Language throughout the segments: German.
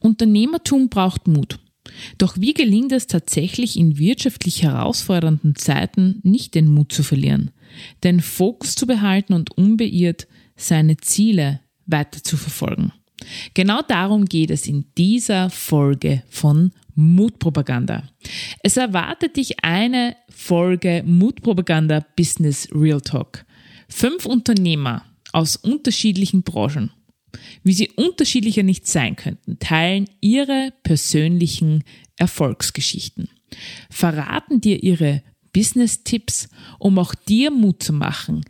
Unternehmertum braucht Mut. Doch wie gelingt es tatsächlich in wirtschaftlich herausfordernden Zeiten nicht den Mut zu verlieren, den Fokus zu behalten und unbeirrt seine Ziele weiter zu verfolgen? Genau darum geht es in dieser Folge von Mutpropaganda. Es erwartet dich eine Folge Mutpropaganda Business Real Talk. Fünf Unternehmer aus unterschiedlichen Branchen wie sie unterschiedlicher nicht sein könnten, teilen ihre persönlichen Erfolgsgeschichten, verraten dir ihre Business-Tipps, um auch dir Mut zu machen,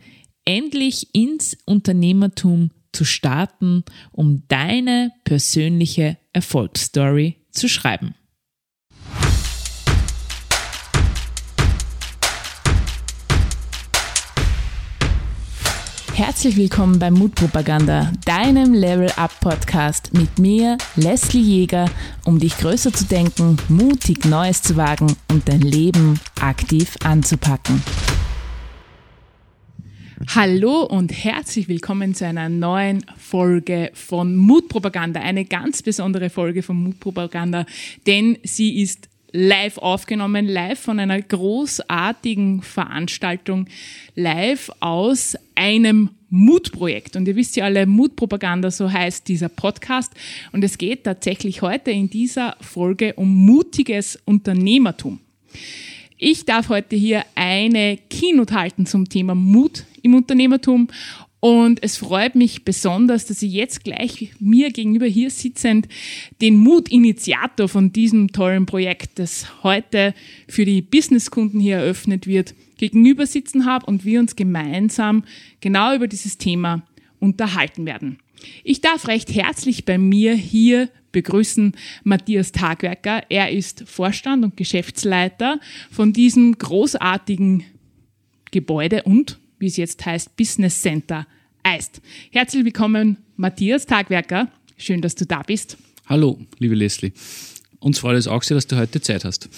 endlich ins Unternehmertum zu starten, um deine persönliche Erfolgsstory zu schreiben. Herzlich willkommen bei Mutpropaganda, deinem Level Up Podcast mit mir, Leslie Jäger, um dich größer zu denken, mutig Neues zu wagen und dein Leben aktiv anzupacken. Hallo und herzlich willkommen zu einer neuen Folge von Mutpropaganda. Eine ganz besondere Folge von Mutpropaganda, denn sie ist live aufgenommen, live von einer großartigen Veranstaltung, live aus einem Mutprojekt. Und ihr wisst ja alle, Mutpropaganda, so heißt dieser Podcast. Und es geht tatsächlich heute in dieser Folge um mutiges Unternehmertum. Ich darf heute hier eine Keynote halten zum Thema Mut im Unternehmertum und es freut mich besonders, dass ich jetzt gleich mir gegenüber hier sitzend den Mutinitiator von diesem tollen Projekt, das heute für die Businesskunden hier eröffnet wird, gegenüber sitzen habe und wir uns gemeinsam genau über dieses Thema unterhalten werden. Ich darf recht herzlich bei mir hier begrüßen Matthias Tagwerker. Er ist Vorstand und Geschäftsleiter von diesem großartigen Gebäude und wie es jetzt heißt, Business Center Eist. Herzlich willkommen, Matthias Tagwerker. Schön, dass du da bist. Hallo, liebe Leslie. Uns freut es auch sehr, dass du heute Zeit hast.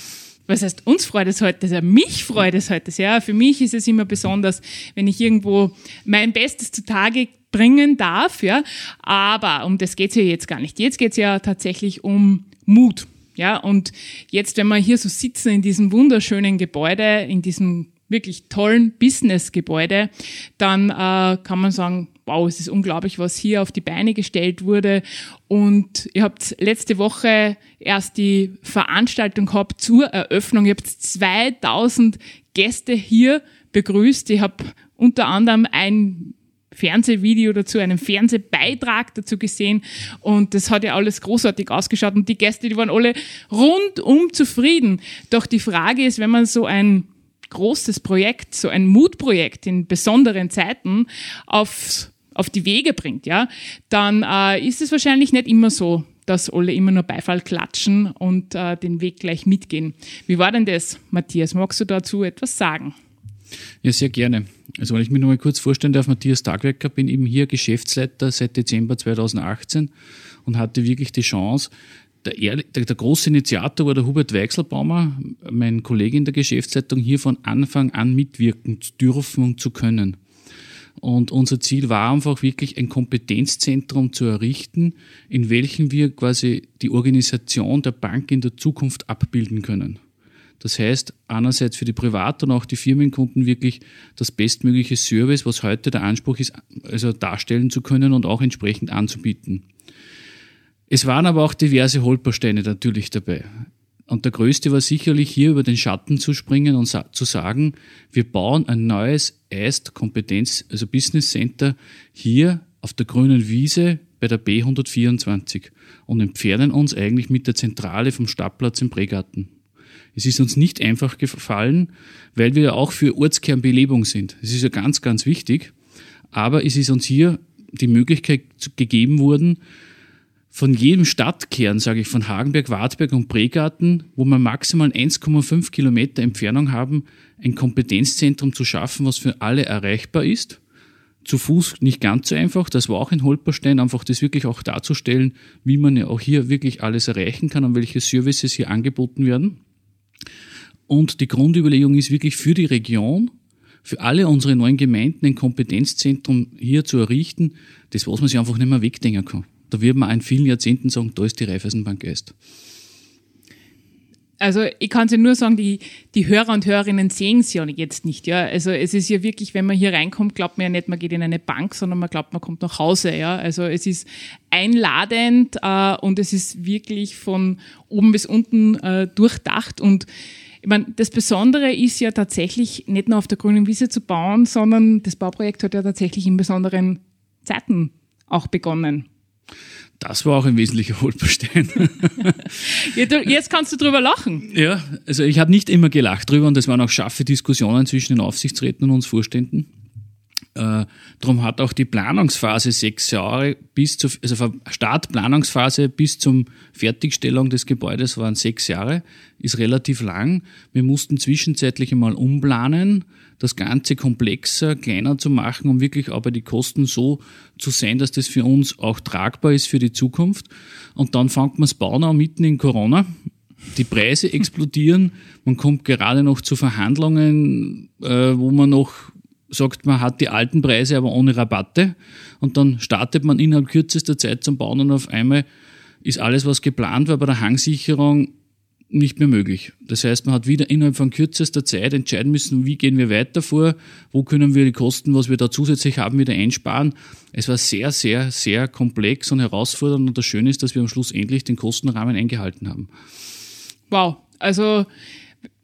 Was heißt, uns freut es heute sehr? Mich freut es heute sehr. Für mich ist es immer besonders, wenn ich irgendwo mein Bestes zutage bringen darf. Ja. Aber um das geht es ja jetzt gar nicht. Jetzt geht es ja tatsächlich um Mut. Ja, und jetzt, wenn wir hier so sitzen in diesem wunderschönen Gebäude, in diesem wirklich tollen Businessgebäude, dann äh, kann man sagen, wow, es ist unglaublich, was hier auf die Beine gestellt wurde. Und ihr habt letzte Woche erst die Veranstaltung gehabt zur Eröffnung. Ihr habt 2000 Gäste hier begrüßt. Ich habe unter anderem ein Fernsehvideo dazu, einen Fernsehbeitrag dazu gesehen und das hat ja alles großartig ausgeschaut und die Gäste, die waren alle rundum zufrieden. Doch die Frage ist, wenn man so ein großes Projekt, so ein Mutprojekt in besonderen Zeiten auf, auf die Wege bringt, ja, dann äh, ist es wahrscheinlich nicht immer so, dass alle immer nur Beifall klatschen und äh, den Weg gleich mitgehen. Wie war denn das, Matthias? Magst du dazu etwas sagen? Ja, sehr gerne. Also wenn ich mir nur mal kurz vorstellen darf, Matthias Tagwerker, bin eben hier Geschäftsleiter seit Dezember 2018 und hatte wirklich die Chance, der, der, der, große Initiator war der Hubert Weichselbaumer, mein Kollege in der Geschäftsleitung, hier von Anfang an mitwirken zu dürfen und zu können. Und unser Ziel war einfach wirklich ein Kompetenzzentrum zu errichten, in welchem wir quasi die Organisation der Bank in der Zukunft abbilden können. Das heißt, einerseits für die Privat- und auch die Firmenkunden wirklich das bestmögliche Service, was heute der Anspruch ist, also darstellen zu können und auch entsprechend anzubieten. Es waren aber auch diverse Holpersteine natürlich dabei. Und der größte war sicherlich hier über den Schatten zu springen und sa zu sagen, wir bauen ein neues EIST Kompetenz, also Business Center hier auf der grünen Wiese bei der B124 und entfernen uns eigentlich mit der Zentrale vom Stadtplatz im Prägarten. Es ist uns nicht einfach gefallen, weil wir ja auch für Ortskernbelebung sind. Es ist ja ganz, ganz wichtig. Aber es ist uns hier die Möglichkeit gegeben worden, von jedem Stadtkern, sage ich, von Hagenberg, Wartberg und Pregarten, wo wir maximal 1,5 Kilometer Entfernung haben, ein Kompetenzzentrum zu schaffen, was für alle erreichbar ist. Zu Fuß nicht ganz so einfach, das war auch in Holperstein, einfach das wirklich auch darzustellen, wie man ja auch hier wirklich alles erreichen kann und welche Services hier angeboten werden. Und die Grundüberlegung ist wirklich für die Region, für alle unsere neuen Gemeinden ein Kompetenzzentrum hier zu errichten, das was man sich einfach nicht mehr wegdenken kann. Da wird man in vielen Jahrzehnten sagen, da ist die Raiffeisenbank Geist. Also ich kann es ja nur sagen, die, die Hörer und Hörerinnen sehen es ja jetzt nicht. Ja? Also es ist ja wirklich, wenn man hier reinkommt, glaubt man ja nicht, man geht in eine Bank, sondern man glaubt, man kommt nach Hause. Ja? Also es ist einladend äh, und es ist wirklich von oben bis unten äh, durchdacht. Und ich meine, das Besondere ist ja tatsächlich nicht nur auf der grünen Wiese zu bauen, sondern das Bauprojekt hat ja tatsächlich in besonderen Zeiten auch begonnen. Das war auch ein wesentlicher Holperstein. Jetzt kannst du drüber lachen. Ja, also ich habe nicht immer gelacht drüber und es waren auch scharfe Diskussionen zwischen den Aufsichtsräten und uns Vorständen. Äh, darum hat auch die Planungsphase sechs Jahre bis zur, also Startplanungsphase bis zum Fertigstellung des Gebäudes waren sechs Jahre, ist relativ lang. Wir mussten zwischenzeitlich einmal umplanen das Ganze komplexer, kleiner zu machen, um wirklich aber die Kosten so zu sehen, dass das für uns auch tragbar ist für die Zukunft. Und dann fängt man das Bauen an mitten in Corona. Die Preise explodieren. Man kommt gerade noch zu Verhandlungen, äh, wo man noch sagt, man hat die alten Preise, aber ohne Rabatte. Und dann startet man innerhalb kürzester Zeit zum Bauen und auf einmal ist alles, was geplant war bei der Hangsicherung, nicht mehr möglich. Das heißt, man hat wieder innerhalb von kürzester Zeit entscheiden müssen, wie gehen wir weiter vor, wo können wir die Kosten, was wir da zusätzlich haben, wieder einsparen. Es war sehr, sehr, sehr komplex und herausfordernd und das Schöne ist, dass wir am Schluss endlich den Kostenrahmen eingehalten haben. Wow, also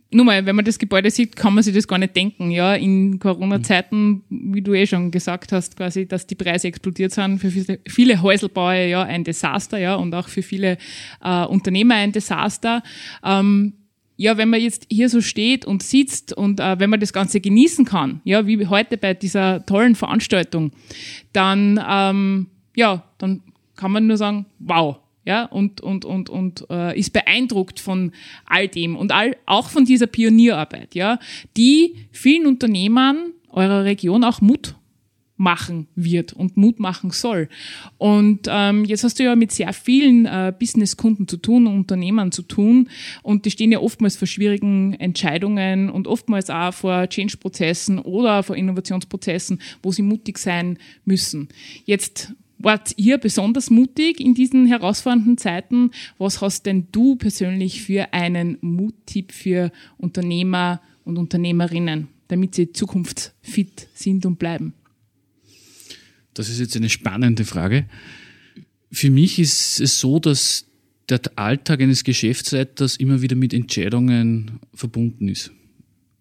nur mal, wenn man das Gebäude sieht, kann man sich das gar nicht denken. Ja, in Corona-Zeiten, wie du eh schon gesagt hast, quasi, dass die Preise explodiert sind, für viele, Häuselbauer ja ein Desaster, ja, und auch für viele äh, Unternehmer ein Desaster. Ähm, ja, wenn man jetzt hier so steht und sitzt und äh, wenn man das Ganze genießen kann, ja, wie heute bei dieser tollen Veranstaltung, dann, ähm, ja, dann kann man nur sagen, wow, ja, und, und, und, und äh, ist beeindruckt von all dem und all, auch von dieser Pionierarbeit, ja, die vielen Unternehmern eurer Region auch Mut machen wird und Mut machen soll. Und ähm, jetzt hast du ja mit sehr vielen äh, Businesskunden zu tun, Unternehmern zu tun und die stehen ja oftmals vor schwierigen Entscheidungen und oftmals auch vor Change-Prozessen oder vor Innovationsprozessen, wo sie mutig sein müssen. Jetzt Wart ihr besonders mutig in diesen herausfordernden Zeiten? Was hast denn du persönlich für einen Muttipp für Unternehmer und Unternehmerinnen, damit sie zukunftsfit sind und bleiben? Das ist jetzt eine spannende Frage. Für mich ist es so, dass der Alltag eines Geschäftsleiters immer wieder mit Entscheidungen verbunden ist.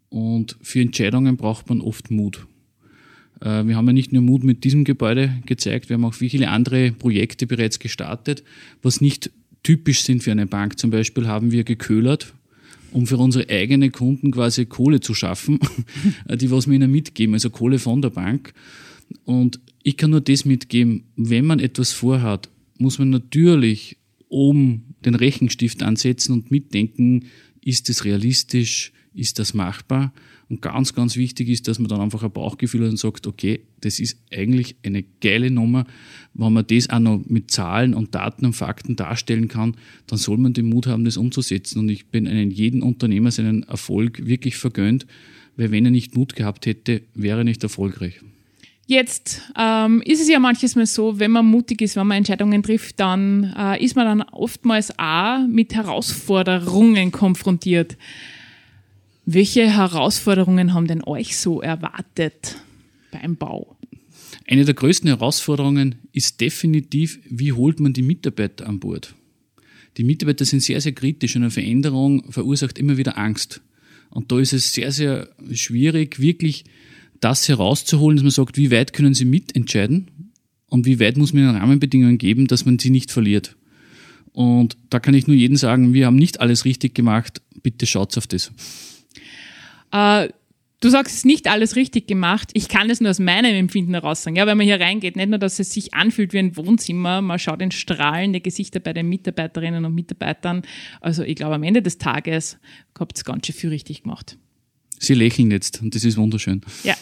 Und für Entscheidungen braucht man oft Mut. Äh, wir haben ja nicht nur Mut mit diesem Gebäude gezeigt, wir haben auch viele andere Projekte bereits gestartet, was nicht typisch sind für eine Bank. Zum Beispiel haben wir geköhlert, um für unsere eigenen Kunden quasi Kohle zu schaffen, die was wir ihnen mitgeben, also Kohle von der Bank. Und ich kann nur das mitgeben, wenn man etwas vorhat, muss man natürlich oben den Rechenstift ansetzen und mitdenken, ist es realistisch, ist das machbar? Und ganz, ganz wichtig ist, dass man dann einfach ein Bauchgefühl hat und sagt, okay, das ist eigentlich eine geile Nummer. Wenn man das auch noch mit Zahlen und Daten und Fakten darstellen kann, dann soll man den Mut haben, das umzusetzen. Und ich bin einem jeden Unternehmer seinen Erfolg wirklich vergönnt, weil wenn er nicht Mut gehabt hätte, wäre er nicht erfolgreich. Jetzt ähm, ist es ja manches Mal so, wenn man mutig ist, wenn man Entscheidungen trifft, dann äh, ist man dann oftmals auch mit Herausforderungen konfrontiert. Welche Herausforderungen haben denn euch so erwartet beim Bau? Eine der größten Herausforderungen ist definitiv, wie holt man die Mitarbeiter an Bord? Die Mitarbeiter sind sehr, sehr kritisch und eine Veränderung verursacht immer wieder Angst. Und da ist es sehr, sehr schwierig, wirklich das herauszuholen, dass man sagt, wie weit können sie mitentscheiden und wie weit muss man ihnen Rahmenbedingungen geben, dass man sie nicht verliert. Und da kann ich nur jedem sagen, wir haben nicht alles richtig gemacht, bitte schaut auf das. Äh, du sagst, es ist nicht alles richtig gemacht. Ich kann es nur aus meinem Empfinden heraus sagen. Ja, wenn man hier reingeht, nicht nur, dass es sich anfühlt wie ein Wohnzimmer, man schaut in strahlende Gesichter bei den Mitarbeiterinnen und Mitarbeitern. Also ich glaube, am Ende des Tages habt ihr ganz schön viel richtig gemacht. Sie lächeln jetzt und das ist wunderschön. Ja,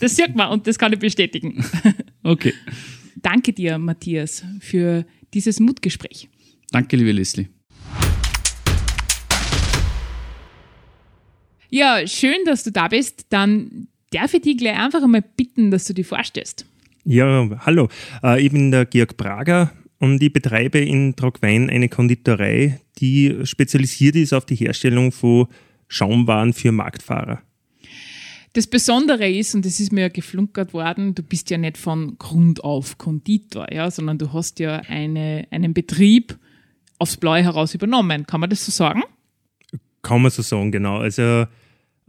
das sieht man und das kann ich bestätigen. Okay. Danke dir, Matthias, für dieses Mutgespräch. Danke, liebe Leslie. Ja, schön, dass du da bist. Dann darf ich dich gleich einfach einmal bitten, dass du dich vorstellst. Ja, hallo. Äh, ich bin der Georg Prager und ich betreibe in Trogwein eine Konditorei, die spezialisiert ist auf die Herstellung von Schaumwaren für Marktfahrer. Das Besondere ist, und das ist mir ja geflunkert worden, du bist ja nicht von Grund auf Konditor, ja, sondern du hast ja eine, einen Betrieb aufs Blaue heraus übernommen. Kann man das so sagen? Kann man so sagen, genau. Also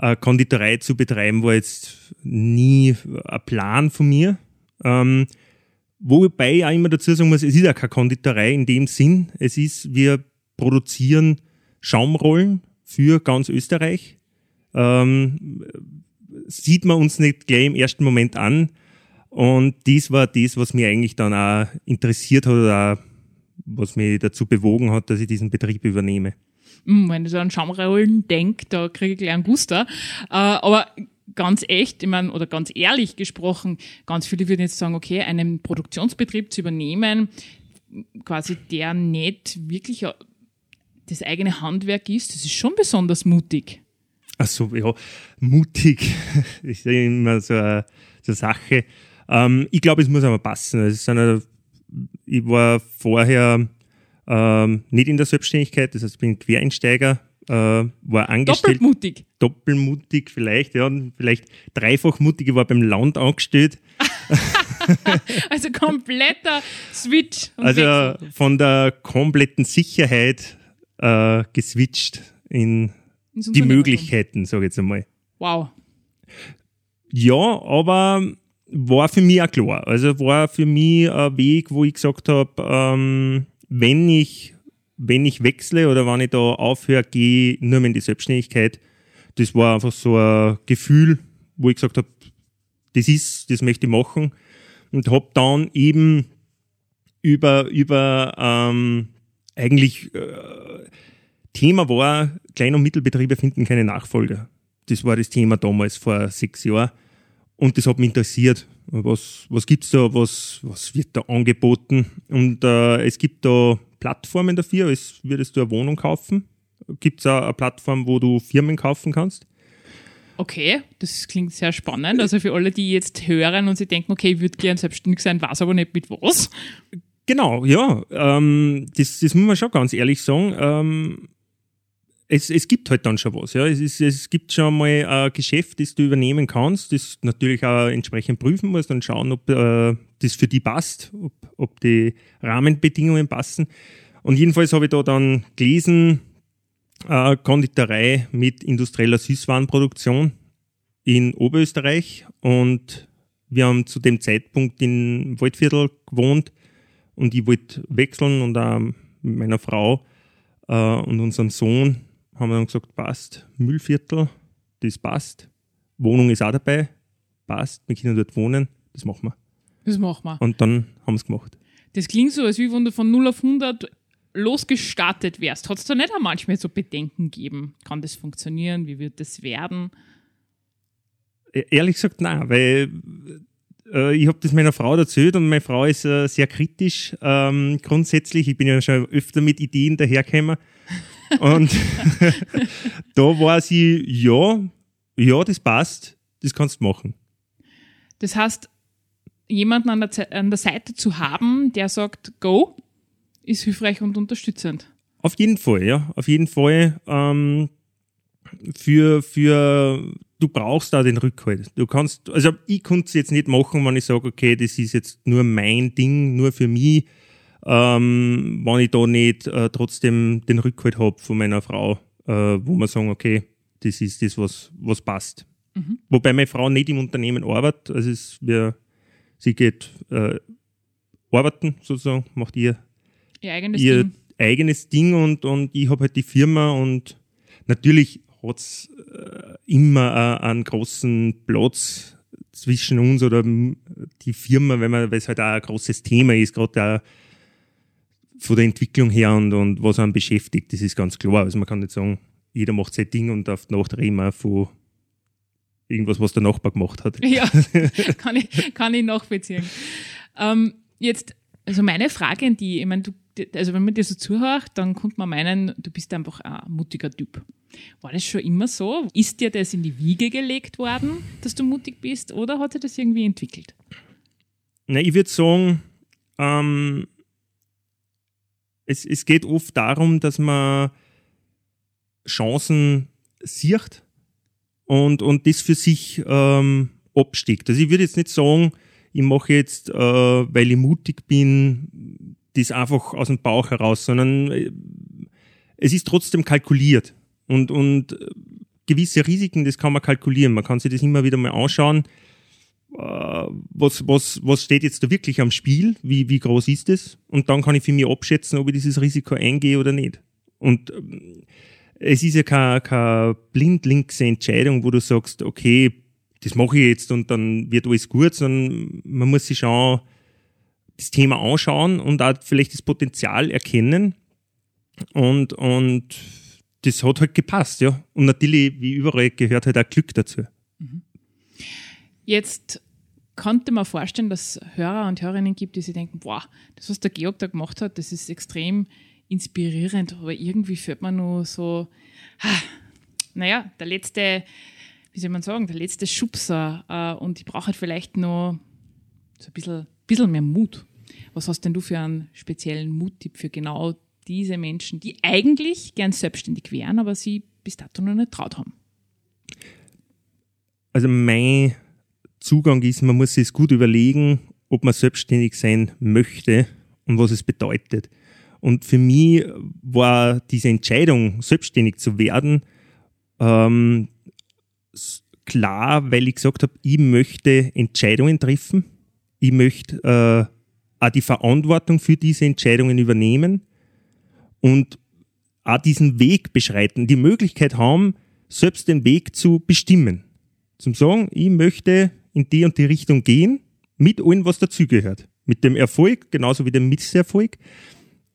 eine Konditorei zu betreiben war jetzt nie ein Plan von mir. Ähm, wobei ich auch immer dazu sagen muss, es ist ja keine Konditorei in dem Sinn. Es ist, wir produzieren Schaumrollen für ganz Österreich. Ähm, sieht man uns nicht gleich im ersten Moment an. Und das war das, was mich eigentlich dann auch interessiert hat oder auch, was mich dazu bewogen hat, dass ich diesen Betrieb übernehme. Hm, wenn ich so an Schaumrollen denke, da kriege ich gleich einen Guster. Äh, aber ganz echt, ich meine, oder ganz ehrlich gesprochen, ganz viele würden jetzt sagen, okay, einen Produktionsbetrieb zu übernehmen, quasi der nicht wirklich das eigene Handwerk ist, das ist schon besonders mutig. Also ja, mutig ist immer so eine, so eine Sache. Ähm, ich glaube, es muss aber passen. Es eine, ich war vorher ähm, nicht in der Selbstständigkeit, das heißt, ich bin Quereinsteiger, äh, war angestellt. Doppelmutig. Doppelmutig vielleicht, ja, vielleicht dreifach mutig, ich war beim Land angestellt. also kompletter Switch. also Wechsel. von der kompletten Sicherheit äh, geswitcht in die Möglichkeiten, sage ich jetzt einmal. Wow. Ja, aber war für mich auch klar. Also war für mich ein Weg, wo ich gesagt habe, ähm, wenn ich wenn ich wechsle oder wenn ich da aufhöre, gehe nur mehr in die Selbstständigkeit. Das war einfach so ein Gefühl, wo ich gesagt habe, das ist, das möchte ich machen. Und habe dann eben über, über ähm, eigentlich äh, Thema war, Klein- und Mittelbetriebe finden keine Nachfolger. Das war das Thema damals vor sechs Jahren. Und das hat mich interessiert. Was, was es da? Was, was wird da angeboten? Und äh, es gibt da Plattformen dafür, als würdest du eine Wohnung kaufen. Gibt es eine Plattform, wo du Firmen kaufen kannst? Okay, das klingt sehr spannend. Also für alle, die jetzt hören und sie denken, okay, ich würde gern selbstständig sein, weiß aber nicht mit was. Genau, ja. Ähm, das, das muss man schon ganz ehrlich sagen. Ähm, es, es gibt halt dann schon was. Ja. Es, ist, es gibt schon mal ein Geschäft, das du übernehmen kannst, das natürlich auch entsprechend prüfen musst und schauen, ob äh, das für die passt, ob, ob die Rahmenbedingungen passen. Und jedenfalls habe ich da dann gelesen, äh, Konditorei mit industrieller Süßwarenproduktion in Oberösterreich und wir haben zu dem Zeitpunkt in Waldviertel gewohnt und ich wollte wechseln und auch mit meiner Frau äh, und unserem Sohn haben wir dann gesagt, passt, Müllviertel, das passt. Wohnung ist auch dabei, passt, wir können dort wohnen, das machen wir. Das machen wir. Und dann haben wir es gemacht. Das klingt so, als wenn du von 0 auf 100 losgestartet wärst. Hat es da nicht auch manchmal so Bedenken gegeben? Kann das funktionieren? Wie wird das werden? E-, ehrlich gesagt, nein, weil äh, ich habe das meiner Frau erzählt und meine Frau ist äh, sehr kritisch ähm, grundsätzlich. Ich bin ja schon öfter mit Ideen dahergekommen. Und da war sie, ja, ja, das passt, das kannst du machen. Das heißt, jemanden an der, an der Seite zu haben, der sagt, go, ist hilfreich und unterstützend. Auf jeden Fall, ja, auf jeden Fall. Ähm, für, für, du brauchst da den Rückhalt. Du kannst, also ich konnte es jetzt nicht machen, wenn ich sage, okay, das ist jetzt nur mein Ding, nur für mich ähm, wenn ich da nicht äh, trotzdem den Rückhalt habe von meiner Frau, äh, wo man sagen, okay, das ist das, was, was passt. Mhm. Wobei meine Frau nicht im Unternehmen arbeitet, also es, wir, sie geht äh, arbeiten sozusagen, macht ihr, ihr eigenes ihr Ding, eigenes Ding und, und ich habe halt die Firma und natürlich hat es äh, immer äh, einen großen Platz zwischen uns oder die Firma, wenn man, weil es halt auch ein großes Thema ist, gerade von der Entwicklung her und, und was einen beschäftigt, das ist ganz klar. Also man kann nicht sagen, jeder macht sein Ding und auf die Nacht reden wir von irgendwas, was der Nachbar gemacht hat. Ja, kann ich, kann ich nachvollziehen. Ähm, jetzt, also meine Frage an die, ich meine, du, also wenn man dir so zuhört, dann kommt man meinen, du bist einfach ein mutiger Typ. War das schon immer so? Ist dir das in die Wiege gelegt worden, dass du mutig bist, oder hat sich das irgendwie entwickelt? Na, ich würde sagen, ähm, es, es geht oft darum, dass man Chancen sieht und, und das für sich ähm, absteckt. Also ich würde jetzt nicht sagen, ich mache jetzt, äh, weil ich mutig bin, das einfach aus dem Bauch heraus, sondern äh, es ist trotzdem kalkuliert. Und, und äh, gewisse Risiken, das kann man kalkulieren. Man kann sich das immer wieder mal anschauen. Äh, was, was, was steht jetzt da wirklich am Spiel? Wie, wie groß ist es? Und dann kann ich für mich abschätzen, ob ich dieses Risiko eingehe oder nicht. Und ähm, es ist ja keine, keine blindlinkse Entscheidung, wo du sagst, okay, das mache ich jetzt und dann wird alles gut, sondern man muss sich schon das Thema anschauen und auch vielleicht das Potenzial erkennen. Und, und das hat halt gepasst, ja. Und natürlich, wie überall, gehört halt auch Glück dazu. Jetzt konnte man vorstellen, dass es Hörer und Hörerinnen gibt, die sich denken, boah, das, was der Georg da gemacht hat, das ist extrem inspirierend, aber irgendwie fühlt man nur so, naja, der letzte, wie soll man sagen, der letzte Schubser äh, und ich brauche halt vielleicht noch so ein bisschen, bisschen mehr Mut. Was hast denn du für einen speziellen Muttipp für genau diese Menschen, die eigentlich gern selbstständig wären, aber sie bis dato noch nicht traut haben? Also mein Zugang ist, man muss sich gut überlegen, ob man selbstständig sein möchte und was es bedeutet. Und für mich war diese Entscheidung, selbstständig zu werden, ähm, klar, weil ich gesagt habe, ich möchte Entscheidungen treffen, ich möchte äh, auch die Verantwortung für diese Entscheidungen übernehmen und auch diesen Weg beschreiten, die Möglichkeit haben, selbst den Weg zu bestimmen. Zum sagen, ich möchte in die und die Richtung gehen, mit allem, was dazugehört. Mit dem Erfolg, genauso wie dem Misserfolg.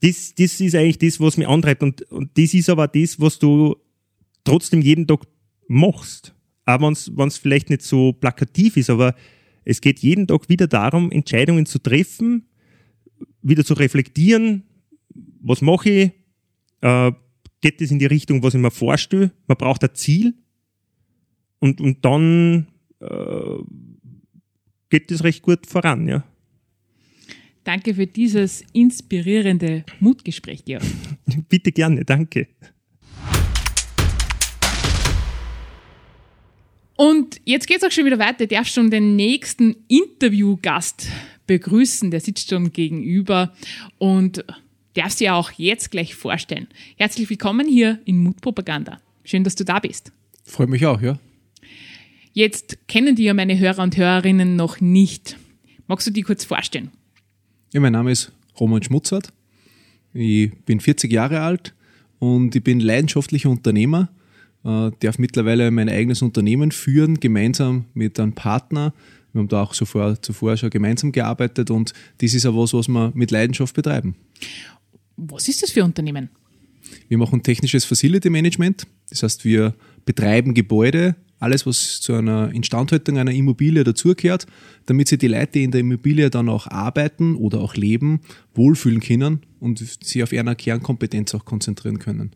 Das, das ist eigentlich das, was mich antreibt. Und, und das ist aber das, was du trotzdem jeden Tag machst. Auch wenn es vielleicht nicht so plakativ ist, aber es geht jeden Tag wieder darum, Entscheidungen zu treffen, wieder zu reflektieren, was mache ich, äh, geht es in die Richtung, was ich mir vorstelle, man braucht ein Ziel und, und dann äh, geht es recht gut voran, ja. Danke für dieses inspirierende Mutgespräch, Georg. Bitte gerne, danke. Und jetzt geht es auch schon wieder weiter. Ich darf schon den nächsten Interviewgast begrüßen. Der sitzt schon gegenüber und darf sie auch jetzt gleich vorstellen. Herzlich willkommen hier in Mutpropaganda. Schön, dass du da bist. Freue mich auch, ja. Jetzt kennen die ja meine Hörer und Hörerinnen noch nicht. Magst du die kurz vorstellen? Ja, mein Name ist Roman Schmutzert. Ich bin 40 Jahre alt und ich bin leidenschaftlicher Unternehmer. Äh, darf mittlerweile mein eigenes Unternehmen führen, gemeinsam mit einem Partner, wir haben da auch zuvor, zuvor schon gemeinsam gearbeitet und das ist auch was, was wir mit Leidenschaft betreiben. Was ist das für ein Unternehmen? Wir machen technisches Facility Management. Das heißt, wir betreiben Gebäude, alles, was zu einer Instandhaltung einer Immobilie dazugehört, damit sich die Leute, die in der Immobilie dann auch arbeiten oder auch leben, wohlfühlen können und sich auf ihre Kernkompetenz auch konzentrieren können.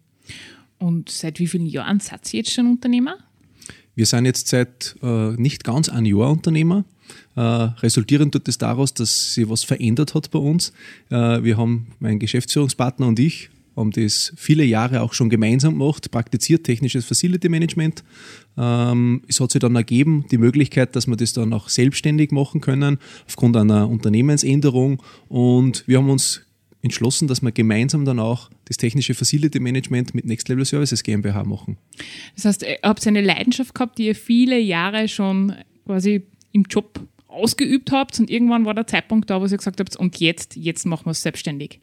Und seit wie vielen Jahren seid ihr jetzt schon Unternehmer? Wir sind jetzt seit äh, nicht ganz ein Jahr Unternehmer. Äh, resultierend tut es daraus, dass sich was verändert hat bei uns. Äh, wir haben, mein Geschäftsführungspartner und ich, haben das viele Jahre auch schon gemeinsam gemacht, praktiziert technisches Facility Management. Ähm, es hat sich dann ergeben, die Möglichkeit, dass wir das dann auch selbstständig machen können, aufgrund einer Unternehmensänderung. Und wir haben uns entschlossen, dass wir gemeinsam dann auch das technische Facility Management mit Next Level Services GmbH machen. Das heißt, ihr habt eine Leidenschaft gehabt, die ihr viele Jahre schon quasi im Job ausgeübt habt und irgendwann war der Zeitpunkt da, wo ihr gesagt habt, und jetzt, jetzt machen wir es selbstständig.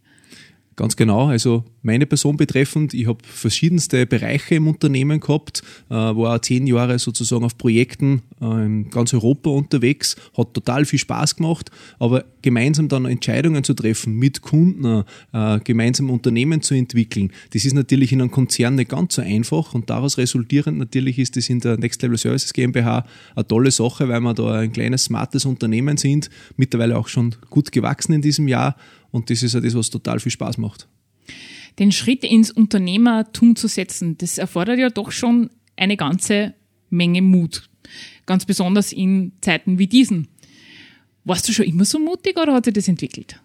Ganz genau. Also meine Person betreffend, ich habe verschiedenste Bereiche im Unternehmen gehabt, äh, war zehn Jahre sozusagen auf Projekten äh, in ganz Europa unterwegs, hat total viel Spaß gemacht, aber gemeinsam dann Entscheidungen zu treffen, mit Kunden äh, gemeinsam Unternehmen zu entwickeln, das ist natürlich in einem Konzern nicht ganz so einfach. Und daraus resultierend natürlich ist das in der Next Level Services GmbH eine tolle Sache, weil wir da ein kleines, smartes Unternehmen sind, mittlerweile auch schon gut gewachsen in diesem Jahr und das ist ja das, was total viel Spaß macht. Den Schritt ins Unternehmertum zu setzen, das erfordert ja doch schon eine ganze Menge Mut. Ganz besonders in Zeiten wie diesen. Warst du schon immer so mutig oder hat sich das entwickelt?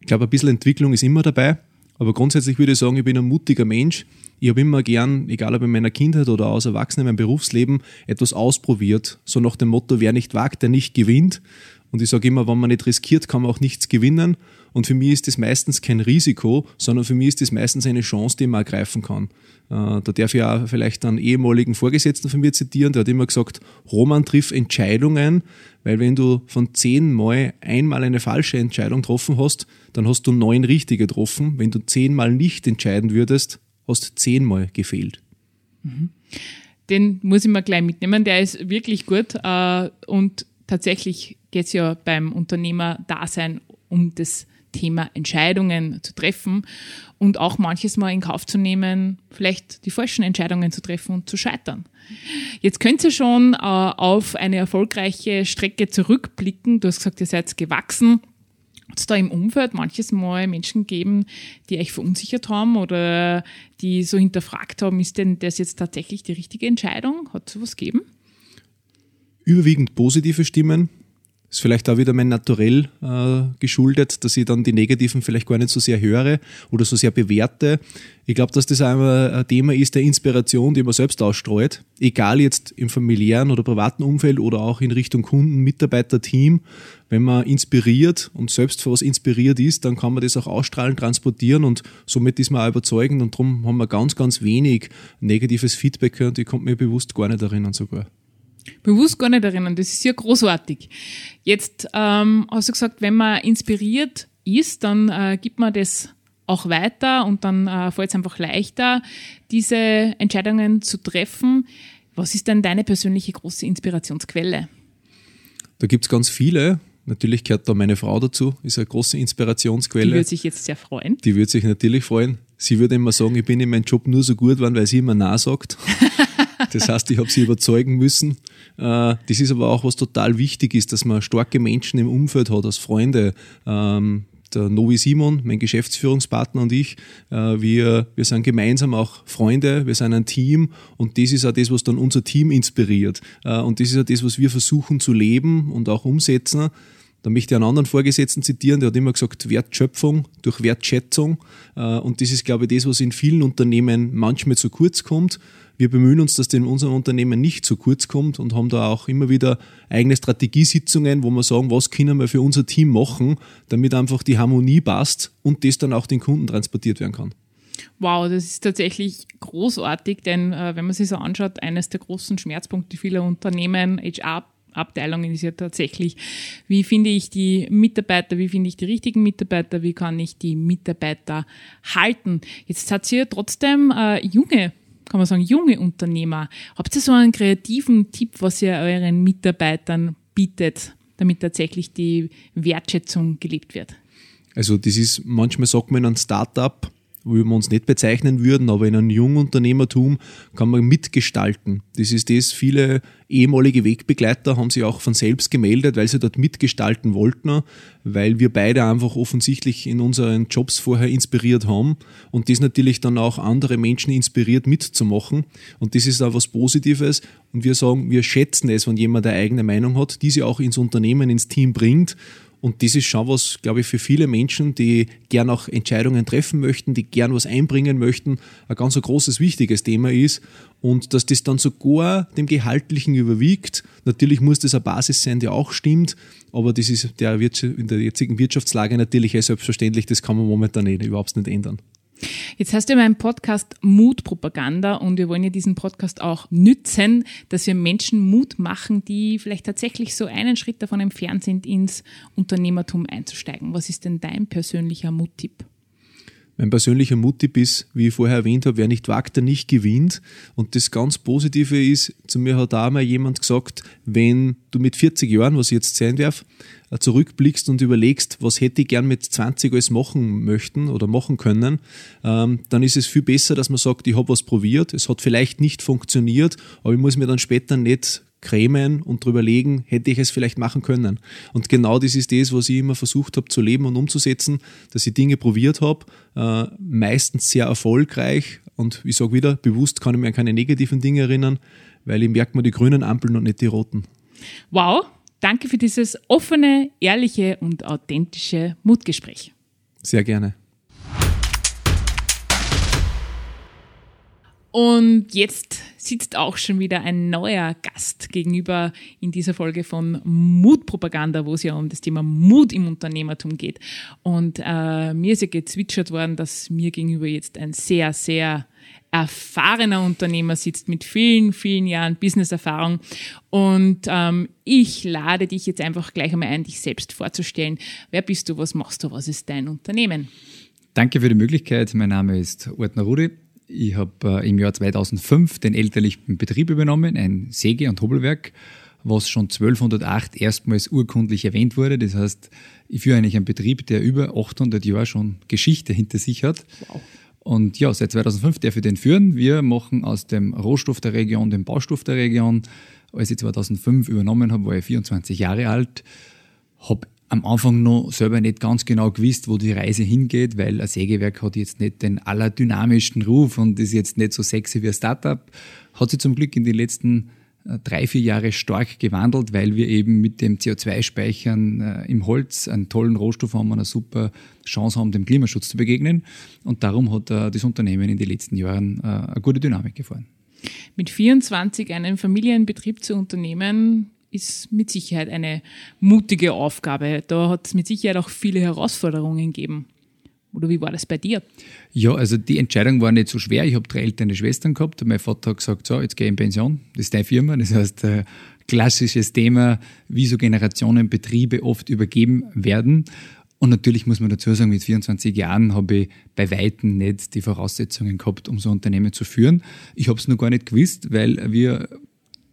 Ich glaube, ein bisschen Entwicklung ist immer dabei. Aber grundsätzlich würde ich sagen, ich bin ein mutiger Mensch. Ich habe immer gern, egal ob in meiner Kindheit oder als Erwachsener in meinem Berufsleben, etwas ausprobiert. So nach dem Motto, wer nicht wagt, der nicht gewinnt. Und ich sage immer, wenn man nicht riskiert, kann man auch nichts gewinnen. Und für mich ist das meistens kein Risiko, sondern für mich ist das meistens eine Chance, die man ergreifen kann. Äh, da darf ich auch vielleicht einen ehemaligen Vorgesetzten von mir zitieren, der hat immer gesagt, Roman trifft Entscheidungen, weil wenn du von zehn Mal einmal eine falsche Entscheidung getroffen hast, dann hast du neun richtige getroffen. Wenn du zehnmal nicht entscheiden würdest, hast zehnmal gefehlt. Den muss ich mal gleich mitnehmen, der ist wirklich gut äh, und tatsächlich geht es ja beim Unternehmer-Dasein um das Thema Entscheidungen zu treffen und auch manches Mal in Kauf zu nehmen, vielleicht die falschen Entscheidungen zu treffen und zu scheitern. Jetzt könnt ihr schon äh, auf eine erfolgreiche Strecke zurückblicken. Du hast gesagt, ihr seid gewachsen. Hat es da im Umfeld manches Mal Menschen geben, die euch verunsichert haben oder die so hinterfragt haben, ist denn das jetzt tatsächlich die richtige Entscheidung? Hat es sowas gegeben? Überwiegend positive Stimmen, ist vielleicht auch wieder mein Naturell äh, geschuldet, dass ich dann die Negativen vielleicht gar nicht so sehr höre oder so sehr bewerte. Ich glaube, dass das einmal ein Thema ist der Inspiration, die man selbst ausstreut. Egal jetzt im familiären oder privaten Umfeld oder auch in Richtung Kunden, Mitarbeiter, Team. Wenn man inspiriert und selbst für was inspiriert ist, dann kann man das auch ausstrahlen, transportieren und somit ist man auch überzeugend und darum haben wir ganz, ganz wenig negatives Feedback und ich konnte mir bewusst gar nicht erinnern sogar bewusst gar nicht erinnern. Das ist ja großartig. Jetzt ähm, hast du gesagt, wenn man inspiriert ist, dann äh, gibt man das auch weiter und dann äh, fällt es einfach leichter, diese Entscheidungen zu treffen. Was ist denn deine persönliche große Inspirationsquelle? Da gibt es ganz viele. Natürlich gehört da meine Frau dazu, ist eine große Inspirationsquelle. Die würde sich jetzt sehr freuen. Die würde sich natürlich freuen. Sie würde immer sagen, ich bin in meinem Job nur so gut geworden, weil sie immer nah sagt. Das heißt, ich habe sie überzeugen müssen. Äh, das ist aber auch was total wichtig ist, dass man starke Menschen im Umfeld hat, als Freunde. Ähm, der Novi Simon, mein Geschäftsführungspartner und ich, äh, wir, wir sind gemeinsam auch Freunde, wir sind ein Team und das ist auch das, was dann unser Team inspiriert. Äh, und das ist auch das, was wir versuchen zu leben und auch umsetzen. Da möchte ich einen anderen Vorgesetzten zitieren, der hat immer gesagt, Wertschöpfung durch Wertschätzung. Und das ist, glaube ich, das, was in vielen Unternehmen manchmal zu kurz kommt. Wir bemühen uns, dass das in unserem Unternehmen nicht zu kurz kommt und haben da auch immer wieder eigene Strategiesitzungen, wo wir sagen, was können wir für unser Team machen, damit einfach die Harmonie passt und das dann auch den Kunden transportiert werden kann. Wow, das ist tatsächlich großartig, denn äh, wenn man sich so anschaut, eines der großen Schmerzpunkte vieler Unternehmen, HR Abteilungen ist ja tatsächlich, wie finde ich die Mitarbeiter, wie finde ich die richtigen Mitarbeiter, wie kann ich die Mitarbeiter halten. Jetzt hat sie ja trotzdem äh, junge kann man sagen, junge Unternehmer. Habt ihr so einen kreativen Tipp, was ihr euren Mitarbeitern bietet, damit tatsächlich die Wertschätzung gelebt wird? Also das ist, manchmal sagt man in einem Startup, wo wir uns nicht bezeichnen würden, aber in einem Jungunternehmertum kann man mitgestalten. Das ist das, viele ehemalige Wegbegleiter haben sich auch von selbst gemeldet, weil sie dort mitgestalten wollten, weil wir beide einfach offensichtlich in unseren Jobs vorher inspiriert haben und das natürlich dann auch andere Menschen inspiriert mitzumachen. Und das ist auch was Positives. Und wir sagen, wir schätzen es, wenn jemand eine eigene Meinung hat, diese auch ins Unternehmen, ins Team bringt und das ist schon was, glaube ich, für viele Menschen, die gern auch Entscheidungen treffen möchten, die gern was einbringen möchten, ein ganz ein großes, wichtiges Thema ist. Und dass das dann sogar dem Gehaltlichen überwiegt. Natürlich muss das eine Basis sein, die auch stimmt, aber das ist der in der jetzigen Wirtschaftslage natürlich selbstverständlich, das kann man momentan eh überhaupt nicht ändern. Jetzt hast du ja meinen Podcast Mutpropaganda und wir wollen ja diesen Podcast auch nützen, dass wir Menschen Mut machen, die vielleicht tatsächlich so einen Schritt davon entfernt sind, ins Unternehmertum einzusteigen. Was ist denn dein persönlicher Muttipp? Mein persönlicher Muttipp ist, wie ich vorher erwähnt habe, wer nicht wagt, der nicht gewinnt. Und das ganz Positive ist, zu mir hat auch mal jemand gesagt, wenn du mit 40 Jahren, was ich jetzt sein darf, zurückblickst und überlegst, was hätte ich gern mit 20 alles machen möchten oder machen können, ähm, dann ist es viel besser, dass man sagt, ich habe was probiert, es hat vielleicht nicht funktioniert, aber ich muss mir dann später nicht cremen und drüber legen, hätte ich es vielleicht machen können. Und genau das ist das, was ich immer versucht habe zu leben und umzusetzen, dass ich Dinge probiert habe, äh, meistens sehr erfolgreich und ich sage wieder, bewusst kann ich mir an keine negativen Dinge erinnern, weil ich merke mir die grünen Ampeln und nicht die roten. Wow, danke für dieses offene, ehrliche und authentische Mutgespräch. Sehr gerne. Und jetzt sitzt auch schon wieder ein neuer Gast gegenüber in dieser Folge von Mutpropaganda, wo es ja um das Thema Mut im Unternehmertum geht. Und äh, mir ist ja gezwitschert worden, dass mir gegenüber jetzt ein sehr, sehr erfahrener Unternehmer sitzt mit vielen, vielen Jahren Businesserfahrung. Und ähm, ich lade dich jetzt einfach gleich einmal ein, dich selbst vorzustellen. Wer bist du, was machst du, was ist dein Unternehmen? Danke für die Möglichkeit. Mein Name ist Ortner Rudi. Ich habe äh, im Jahr 2005 den elterlichen Betrieb übernommen, ein Säge- und Hobelwerk, was schon 1208 erstmals urkundlich erwähnt wurde. Das heißt, ich führe eigentlich einen Betrieb, der über 800 Jahre schon Geschichte hinter sich hat. Wow. Und ja, seit 2005 darf ich den führen. Wir machen aus dem Rohstoff der Region den Baustoff der Region. Als ich 2005 übernommen habe, war ich 24 Jahre alt, habe am Anfang noch selber nicht ganz genau gewusst, wo die Reise hingeht, weil ein Sägewerk hat jetzt nicht den allerdynamischsten Ruf und ist jetzt nicht so sexy wie ein Startup. Hat sich zum Glück in den letzten drei, vier Jahre stark gewandelt, weil wir eben mit dem CO2-Speichern äh, im Holz einen tollen Rohstoff haben und eine super Chance haben, dem Klimaschutz zu begegnen. Und darum hat äh, das Unternehmen in den letzten Jahren äh, eine gute Dynamik gefahren. Mit 24 einen Familienbetrieb zu unternehmen, ist mit Sicherheit eine mutige Aufgabe. Da hat es mit Sicherheit auch viele Herausforderungen gegeben. Oder wie war das bei dir? Ja, also die Entscheidung war nicht so schwer. Ich habe drei ältere Schwestern gehabt. Mein Vater hat gesagt, so, jetzt gehe ich in Pension. Das ist deine Firma. Das heißt, äh, klassisches Thema, wie so Generationenbetriebe oft übergeben werden. Und natürlich muss man dazu sagen, mit 24 Jahren habe ich bei Weitem nicht die Voraussetzungen gehabt, um so ein Unternehmen zu führen. Ich habe es noch gar nicht gewusst, weil wir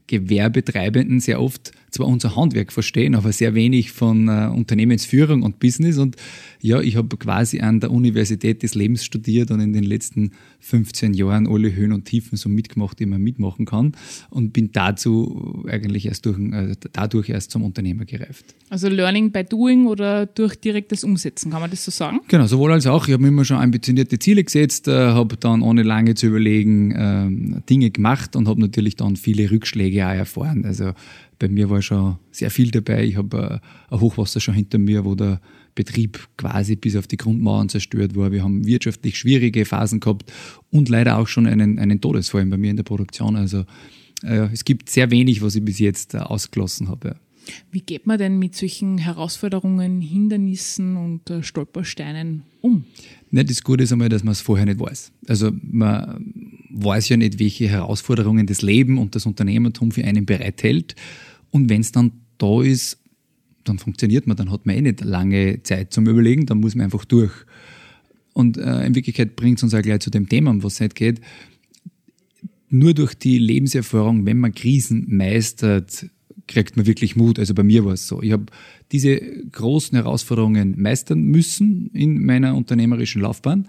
Gewerbetreibenden sehr oft zwar unser Handwerk verstehen, aber sehr wenig von äh, Unternehmensführung und Business. Und ja, ich habe quasi an der Universität des Lebens studiert und in den letzten 15 Jahren alle Höhen und Tiefen so mitgemacht, die man mitmachen kann. Und bin dazu eigentlich erst durch, äh, dadurch erst zum Unternehmer gereift. Also Learning by Doing oder durch direktes Umsetzen, kann man das so sagen? Genau, sowohl als auch. Ich habe mir immer schon ambitionierte Ziele gesetzt, äh, habe dann ohne lange zu überlegen äh, Dinge gemacht und habe natürlich dann viele Rückschläge auch erfahren. Also bei mir war schon sehr viel dabei. Ich habe äh, ein Hochwasser schon hinter mir, wo der Betrieb quasi bis auf die Grundmauern zerstört war. Wir haben wirtschaftlich schwierige Phasen gehabt und leider auch schon einen, einen Todesfall bei mir in der Produktion. Also äh, es gibt sehr wenig, was ich bis jetzt äh, ausgelassen habe. Wie geht man denn mit solchen Herausforderungen, Hindernissen und äh, Stolpersteinen um? Ne, das Gute ist einmal, dass man es vorher nicht weiß. Also man weiß ja nicht, welche Herausforderungen das Leben und das Unternehmertum für einen bereithält. Und wenn es dann da ist, dann funktioniert man, dann hat man eh nicht lange Zeit zum Überlegen, dann muss man einfach durch. Und äh, in Wirklichkeit bringt es uns auch gleich zu dem Thema, um was es nicht geht. Nur durch die Lebenserfahrung, wenn man Krisen meistert, kriegt man wirklich Mut. Also bei mir war es so. Ich habe diese großen Herausforderungen meistern müssen in meiner unternehmerischen Laufbahn.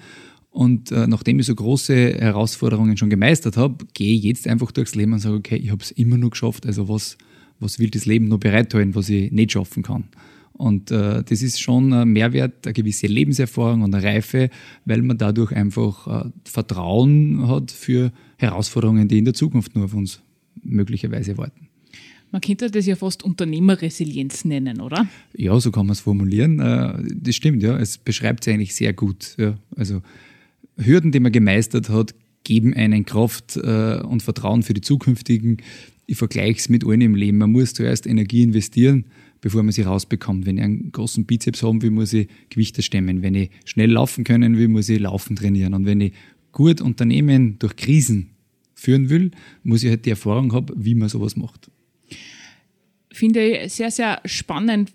Und äh, nachdem ich so große Herausforderungen schon gemeistert habe, gehe ich jetzt einfach durchs Leben und sage, okay, ich habe es immer nur geschafft. Also was, was will das Leben noch bereithalten, was ich nicht schaffen kann. Und äh, das ist schon ein Mehrwert, eine gewisse Lebenserfahrung und eine Reife, weil man dadurch einfach äh, Vertrauen hat für Herausforderungen, die in der Zukunft nur auf uns möglicherweise warten. Man könnte das ja fast Unternehmerresilienz nennen, oder? Ja, so kann man es formulieren. Äh, das stimmt, ja. Es beschreibt es eigentlich sehr gut. Ja. Also Hürden, die man gemeistert hat, geben einen Kraft äh, und Vertrauen für die zukünftigen ich vergleiche es mit allen im Leben. Man muss zuerst Energie investieren, bevor man sie rausbekommt. Wenn ich einen großen Bizeps haben will, muss ich Gewichte stemmen. Wenn ich schnell laufen können will, muss ich Laufen trainieren. Und wenn ich gut Unternehmen durch Krisen führen will, muss ich halt die Erfahrung haben, wie man sowas macht finde ich sehr, sehr spannend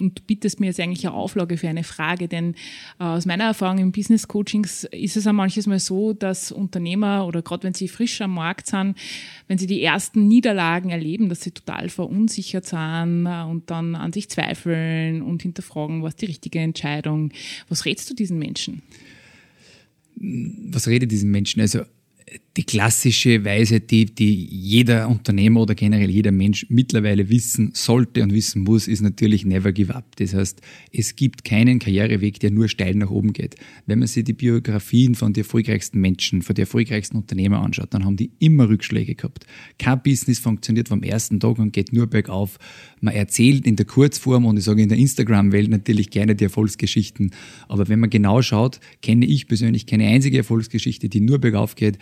und du bietest mir jetzt eigentlich eine Auflage für eine Frage, denn äh, aus meiner Erfahrung im Business Coachings ist es auch manches Mal so, dass Unternehmer oder gerade wenn sie frisch am Markt sind, wenn sie die ersten Niederlagen erleben, dass sie total verunsichert sind äh, und dann an sich zweifeln und hinterfragen, was die richtige Entscheidung. Was rätst du diesen Menschen? Was rede diesen Menschen? Also die klassische Weise, die, die jeder Unternehmer oder generell jeder Mensch mittlerweile wissen sollte und wissen muss, ist natürlich never give up. Das heißt, es gibt keinen Karriereweg, der nur steil nach oben geht. Wenn man sich die Biografien von den erfolgreichsten Menschen, von den erfolgreichsten Unternehmer anschaut, dann haben die immer Rückschläge gehabt. Kein Business funktioniert vom ersten Tag und geht nur bergauf. Man erzählt in der Kurzform und ich sage in der Instagram-Welt natürlich gerne die Erfolgsgeschichten. Aber wenn man genau schaut, kenne ich persönlich keine einzige Erfolgsgeschichte, die nur bergauf geht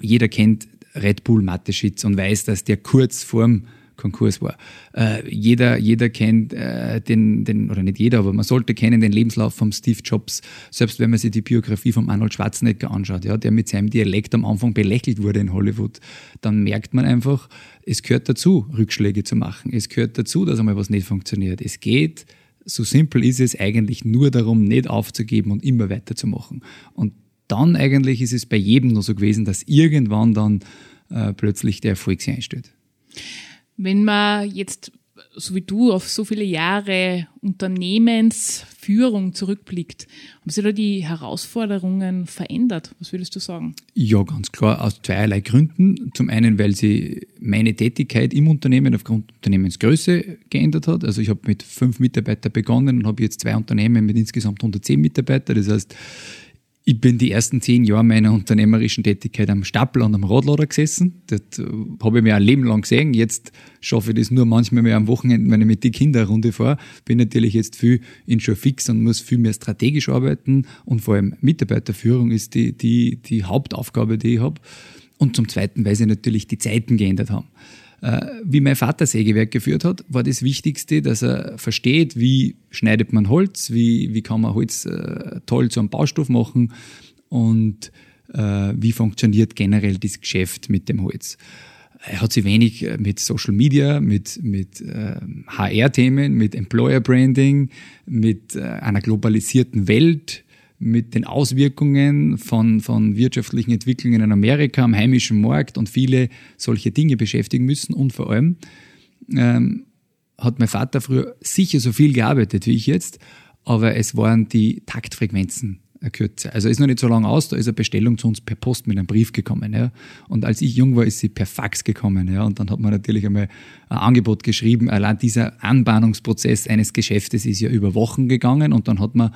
jeder kennt Red Bull Mateschitz und weiß, dass der kurz vorm Konkurs war. Äh, jeder, jeder kennt äh, den, den, oder nicht jeder, aber man sollte kennen den Lebenslauf von Steve Jobs, selbst wenn man sich die Biografie von Arnold Schwarzenegger anschaut, ja, der mit seinem Dialekt am Anfang belächelt wurde in Hollywood, dann merkt man einfach, es gehört dazu, Rückschläge zu machen. Es gehört dazu, dass einmal was nicht funktioniert. Es geht, so simpel ist es eigentlich nur darum, nicht aufzugeben und immer weiterzumachen. Und dann eigentlich ist es bei jedem nur so gewesen, dass irgendwann dann äh, plötzlich der Erfolg sich einstellt. Wenn man jetzt, so wie du, auf so viele Jahre Unternehmensführung zurückblickt, haben sich da die Herausforderungen verändert? Was würdest du sagen? Ja, ganz klar, aus zweierlei Gründen. Zum einen, weil sie meine Tätigkeit im Unternehmen aufgrund Unternehmensgröße geändert hat. Also ich habe mit fünf Mitarbeitern begonnen und habe jetzt zwei Unternehmen mit insgesamt 110 Mitarbeitern. Das heißt, ich bin die ersten zehn Jahre meiner unternehmerischen Tätigkeit am Stapel und am Radlader gesessen. Das äh, habe ich mir ein Leben lang gesehen. Jetzt schaffe ich das nur manchmal mehr am Wochenende, wenn ich mit den Kindern eine Runde fahre. Bin natürlich jetzt viel in schon fix und muss viel mehr strategisch arbeiten. Und vor allem Mitarbeiterführung ist die, die, die Hauptaufgabe, die ich habe. Und zum Zweiten, weil sich natürlich die Zeiten geändert haben. Äh, wie mein Vater Sägewerk geführt hat, war das Wichtigste, dass er versteht, wie schneidet man Holz, wie, wie kann man Holz äh, toll zu einem Baustoff machen und äh, wie funktioniert generell das Geschäft mit dem Holz. Er hat sich wenig mit Social Media, mit, mit äh, HR-Themen, mit Employer Branding, mit äh, einer globalisierten Welt mit den Auswirkungen von, von wirtschaftlichen Entwicklungen in Amerika am heimischen Markt und viele solche Dinge beschäftigen müssen. Und vor allem ähm, hat mein Vater früher sicher so viel gearbeitet wie ich jetzt, aber es waren die Taktfrequenzen kürzer. Also ist noch nicht so lange aus, da ist eine Bestellung zu uns per Post mit einem Brief gekommen. Ja. Und als ich jung war, ist sie per Fax gekommen. Ja. Und dann hat man natürlich einmal ein Angebot geschrieben. Allein dieser Anbahnungsprozess eines Geschäftes ist ja über Wochen gegangen und dann hat man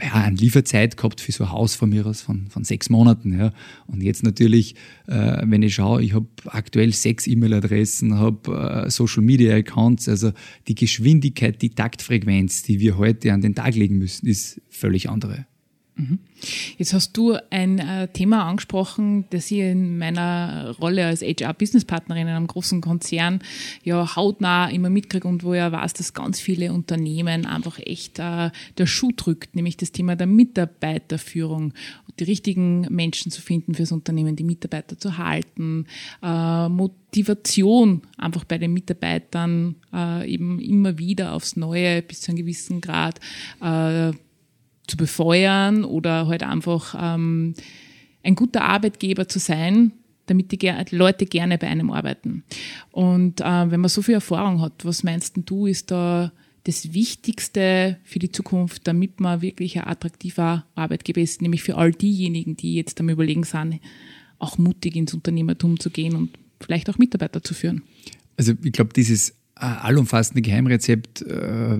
ja, eine Lieferzeit gehabt für so ein Haus von mir aus von, von sechs Monaten. Ja. Und jetzt natürlich, äh, wenn ich schaue, ich habe aktuell sechs E-Mail-Adressen, habe äh, Social-Media-Accounts, also die Geschwindigkeit, die Taktfrequenz, die wir heute an den Tag legen müssen, ist völlig andere. Mhm. Jetzt hast du ein äh, Thema angesprochen, das ich in meiner Rolle als HR-Business-Partnerin in einem großen Konzern ja hautnah immer mitkriege und wo ja weiß, dass ganz viele Unternehmen einfach echt äh, der Schuh drückt, nämlich das Thema der Mitarbeiterführung, die richtigen Menschen zu finden fürs Unternehmen, die Mitarbeiter zu halten, äh, Motivation einfach bei den Mitarbeitern äh, eben immer wieder aufs Neue bis zu einem gewissen Grad äh, zu befeuern oder halt einfach ähm, ein guter Arbeitgeber zu sein, damit die Leute gerne bei einem arbeiten. Und äh, wenn man so viel Erfahrung hat, was meinst du, ist da das Wichtigste für die Zukunft, damit man wirklich ein attraktiver Arbeitgeber ist, nämlich für all diejenigen, die jetzt am Überlegen sind, auch mutig ins Unternehmertum zu gehen und vielleicht auch Mitarbeiter zu führen? Also ich glaube, dieses allumfassende Geheimrezept äh,